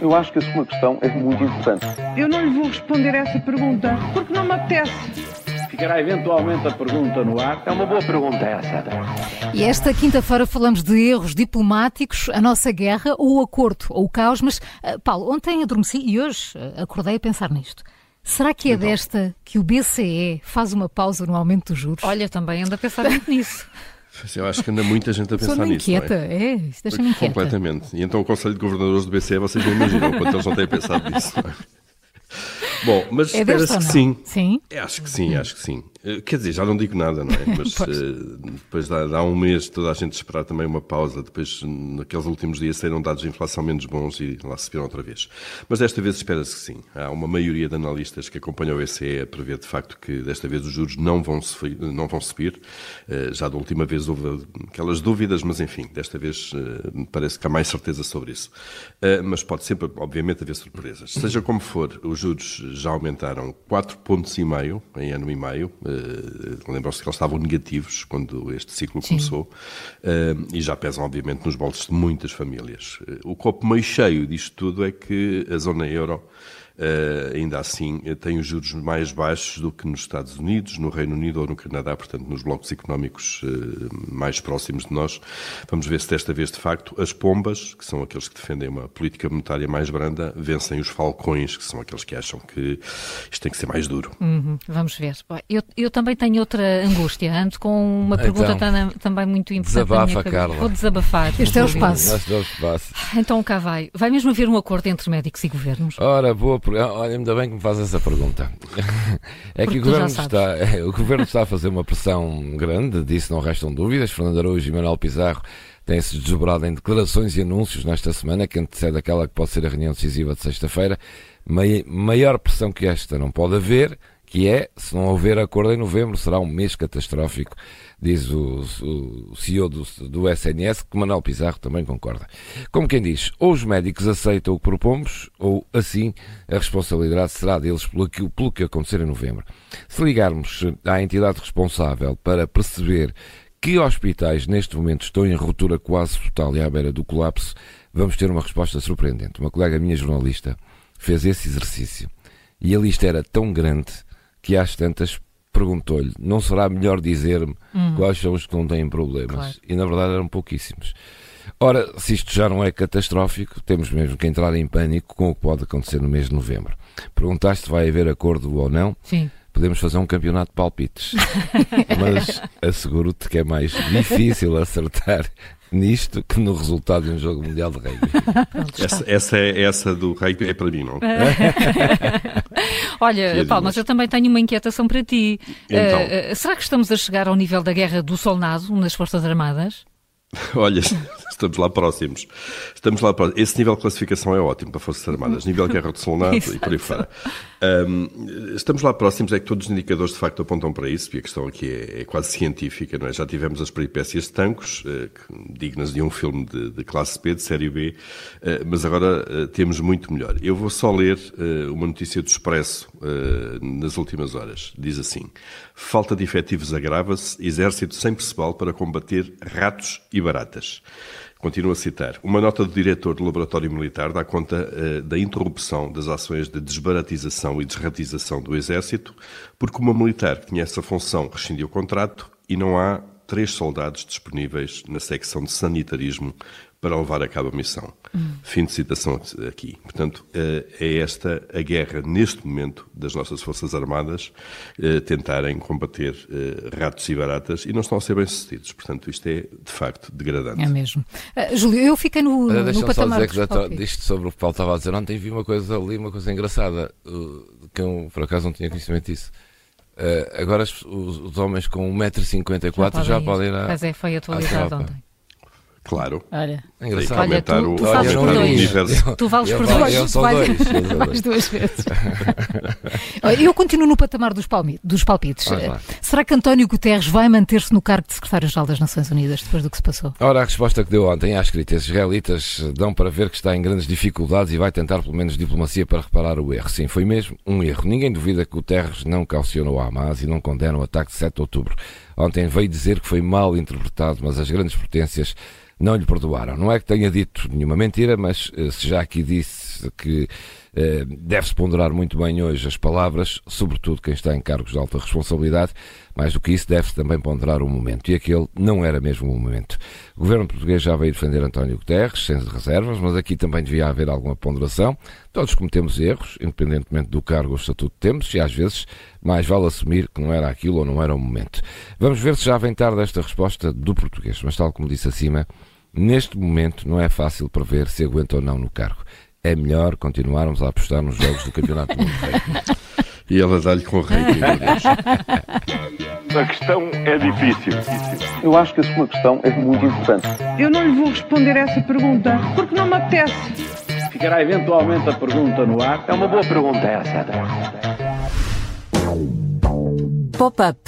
Eu acho que a sua questão é muito importante. Eu não lhe vou responder essa pergunta porque não me apetece. Ficará eventualmente a pergunta no ar. É uma boa pergunta essa. E esta quinta-feira falamos de erros diplomáticos, a nossa guerra, ou o acordo, ou o caos. Mas, uh, Paulo, ontem adormeci e hoje uh, acordei a pensar nisto. Será que é então. desta que o BCE faz uma pausa no aumento dos juros? Olha, também anda a pensar muito nisso. Eu acho que anda muita gente a pensar nisso. Inquieta, não é? é, isso deixa-me inquieta. Completamente. E então o Conselho de Governadores do BCE, vocês não imaginam quanto eles não têm pensado nisso. Não é? Bom, mas é espera-se que sim. Sim? Acho que sim, acho que sim. Eh, quer dizer, já não digo nada, não é? Mas uh, depois dá, dá, um mês toda a gente esperar também uma pausa. Depois, naqueles últimos dias, saíram dados de inflação menos bons e lá se viram outra vez. Mas desta vez espera-se que sim. Há uma maioria de analistas que acompanham o ECE a prever de facto que desta vez os juros não vão, não vão subir. Uh, já da última vez houve aquelas dúvidas, mas enfim, desta vez parece que há mais certeza sobre isso. mas pode sempre, obviamente, haver surpresas. Seja como for, os juros já aumentaram 4,5 pontos e meio em ano e meio Uh, Lembram-se que eles estavam negativos quando este ciclo Sim. começou uh, e já pesam, obviamente, nos bolsos de muitas famílias. Uh, o copo meio cheio disto tudo é que a zona euro ainda assim tem os juros mais baixos do que nos Estados Unidos, no Reino Unido ou no Canadá, portanto, nos blocos económicos uh, mais próximos de nós. Vamos ver se desta vez, de facto, as pombas, que são aqueles que defendem uma política monetária mais branda, vencem os falcões, que são aqueles que acham que isto tem que ser mais duro. Uhum, vamos ver. Eu, eu, também tenho outra angústia. Ando com uma pergunta então, também muito importante. Desabafa, Carla. Vou desabafar. Este é o espaço. Então cá vai. Vai mesmo haver um acordo entre médicos e governos? Ora, boa Olha, ainda bem que me faz essa pergunta. É Porque que o governo, está, é, o governo está a fazer uma pressão grande, disso não restam dúvidas. Fernando Araújo e Manuel Pizarro têm-se desdobrado em declarações e anúncios nesta semana, que antecede aquela que pode ser a reunião decisiva de sexta-feira. Maior pressão que esta não pode haver, que é, se não houver acordo em novembro, será um mês catastrófico diz o, o CEO do, do, SNS, que Manuel Pizarro também concorda. Como quem diz, ou os médicos aceitam o que propomos, ou assim a responsabilidade será deles pelo que, pelo que acontecer em novembro. Se ligarmos à entidade responsável para perceber que hospitais neste momento estão em ruptura quase total e à beira do colapso, vamos ter uma resposta surpreendente. Uma colega minha jornalista fez esse exercício e a lista era tão grande que às tantas perguntou-lhe: não será melhor dizer-me hum. quais são os que não têm problemas? Claro. E na verdade eram pouquíssimos. Ora, se isto já não é catastrófico, temos mesmo que entrar em pânico com o que pode acontecer no mês de novembro. Perguntaste se vai haver acordo ou não. Sim. Podemos fazer um campeonato de palpites. Mas asseguro-te que é mais difícil acertar nisto que no resultado de um jogo mundial de rugby. essa, essa, é, essa do rugby é para mim, não? Olha, Paulo, mas eu também tenho uma inquietação para ti. Então. Uh, será que estamos a chegar ao nível da guerra do solnado nas Forças Armadas? Olha, estamos lá próximos. Estamos lá próximos. Esse nível de classificação é ótimo para Forças Armadas, nível guerra de Solnato e por aí fora. Um, estamos lá próximos, é que todos os indicadores de facto apontam para isso, e a questão aqui é, é quase científica, não é? Já tivemos as peripécias de tancos, uh, dignas de um filme de, de, classe B, de série B, uh, mas agora uh, temos muito melhor. Eu vou só ler uma notícia do Expresso nas últimas horas. Diz assim: falta de efetivos agrava-se, exército sem percebal para combater ratos e baratas. Continuo a citar. Uma nota do diretor do Laboratório Militar dá conta uh, da interrupção das ações de desbaratização e desratização do Exército, porque uma militar que tinha essa função rescindiu o contrato e não há três soldados disponíveis na secção de sanitarismo para levar a cabo a missão. Hum. Fim de citação aqui. Portanto, eh, é esta a guerra, neste momento, das nossas Forças Armadas, eh, tentarem combater eh, ratos e baratas e não estão a ser bem-sucedidos. Portanto, isto é, de facto, degradante. É mesmo. Uh, Júlio, eu fiquei no, no, no patamar... Deixa-me só dizer que disto sobre o que Paulo estava a dizer ontem, vi uma coisa ali, uma coisa engraçada, que eu, por acaso, não tinha conhecimento disso. Uh, agora os, os, homens com 1,54m já, já podem ir à. Mas é, foi atualizado ontem. Claro. Olha, é engraçado. Olha, tu, tu, tu vales por dois. Tu vales por dois. Tu vais, vais duas vezes. eu continuo no patamar dos, palmi, dos palpites. Ah, Será que António Guterres vai manter-se no cargo de secretário-geral das Nações Unidas depois do que se passou? Ora, a resposta que deu ontem às críticas israelitas dão para ver que está em grandes dificuldades e vai tentar pelo menos diplomacia para reparar o erro. Sim, foi mesmo um erro. Ninguém duvida que Guterres não calcionou a Hamas e não condena o ataque de 7 de outubro. Ontem veio dizer que foi mal interpretado, mas as grandes potências não lhe perdoaram. Não é é que tenha dito nenhuma mentira, mas uh, se já aqui disse que uh, deve-se ponderar muito bem hoje as palavras, sobretudo quem está em cargos de alta responsabilidade, mais do que isso, deve-se também ponderar o momento. E aquele não era mesmo o momento. O governo português já veio defender António Guterres, sem reservas, mas aqui também devia haver alguma ponderação. Todos cometemos erros, independentemente do cargo ou estatuto que temos, e às vezes mais vale assumir que não era aquilo ou não era o momento. Vamos ver se já vem tarde esta resposta do português, mas tal como disse acima, neste momento não é fácil prever se aguenta ou não no cargo. É melhor continuarmos a apostar nos jogos do Campeonato do Mundo. E ela dá-lhe com o rating. A questão é difícil. Eu acho que a sua questão é muito importante. Eu não lhe vou responder essa pergunta porque não me apetece. Ficará eventualmente a pergunta no ar. É uma boa pergunta essa. Pop-up.